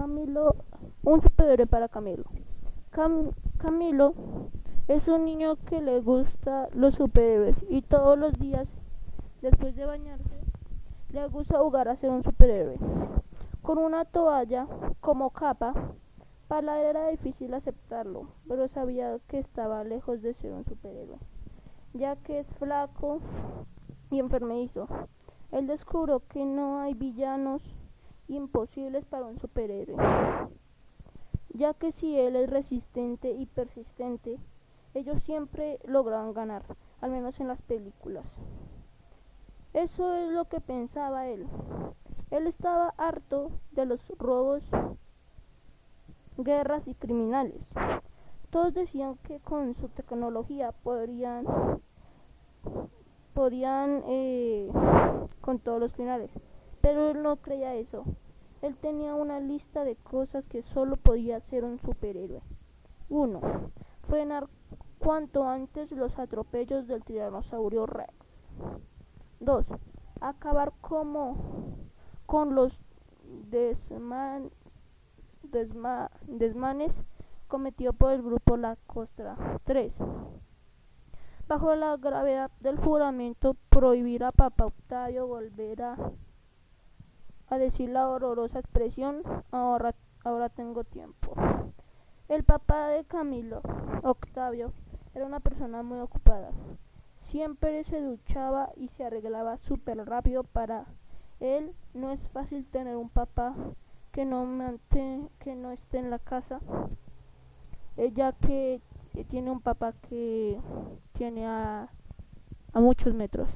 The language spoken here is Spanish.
Camilo, un superhéroe para Camilo. Camilo es un niño que le gusta los superhéroes y todos los días, después de bañarse, le gusta jugar a ser un superhéroe. Con una toalla como capa, para él era difícil aceptarlo, pero sabía que estaba lejos de ser un superhéroe, ya que es flaco y enfermizo. Él descubrió que no hay villanos imposibles para un superhéroe, ya que si él es resistente y persistente, ellos siempre logran ganar, al menos en las películas. Eso es lo que pensaba él. Él estaba harto de los robos, guerras y criminales. Todos decían que con su tecnología podrían podían eh, con todos los finales, pero él no creía eso. Él tenía una lista de cosas que solo podía hacer un superhéroe. 1. Frenar cuanto antes los atropellos del tiranosaurio Rex. 2. Acabar como con los desmanes cometidos por el grupo La Costra. 3. Bajo la gravedad del juramento, prohibir a Papa Octavio volver a, a decir la horrorosa expresión, ahora, ahora tengo tiempo. El papá de Camilo, Octavio, era una persona muy ocupada. Siempre se duchaba y se arreglaba súper rápido para él. No es fácil tener un papá que no, que no esté en la casa, eh, ya que tiene un papá que tiene a muchos metros.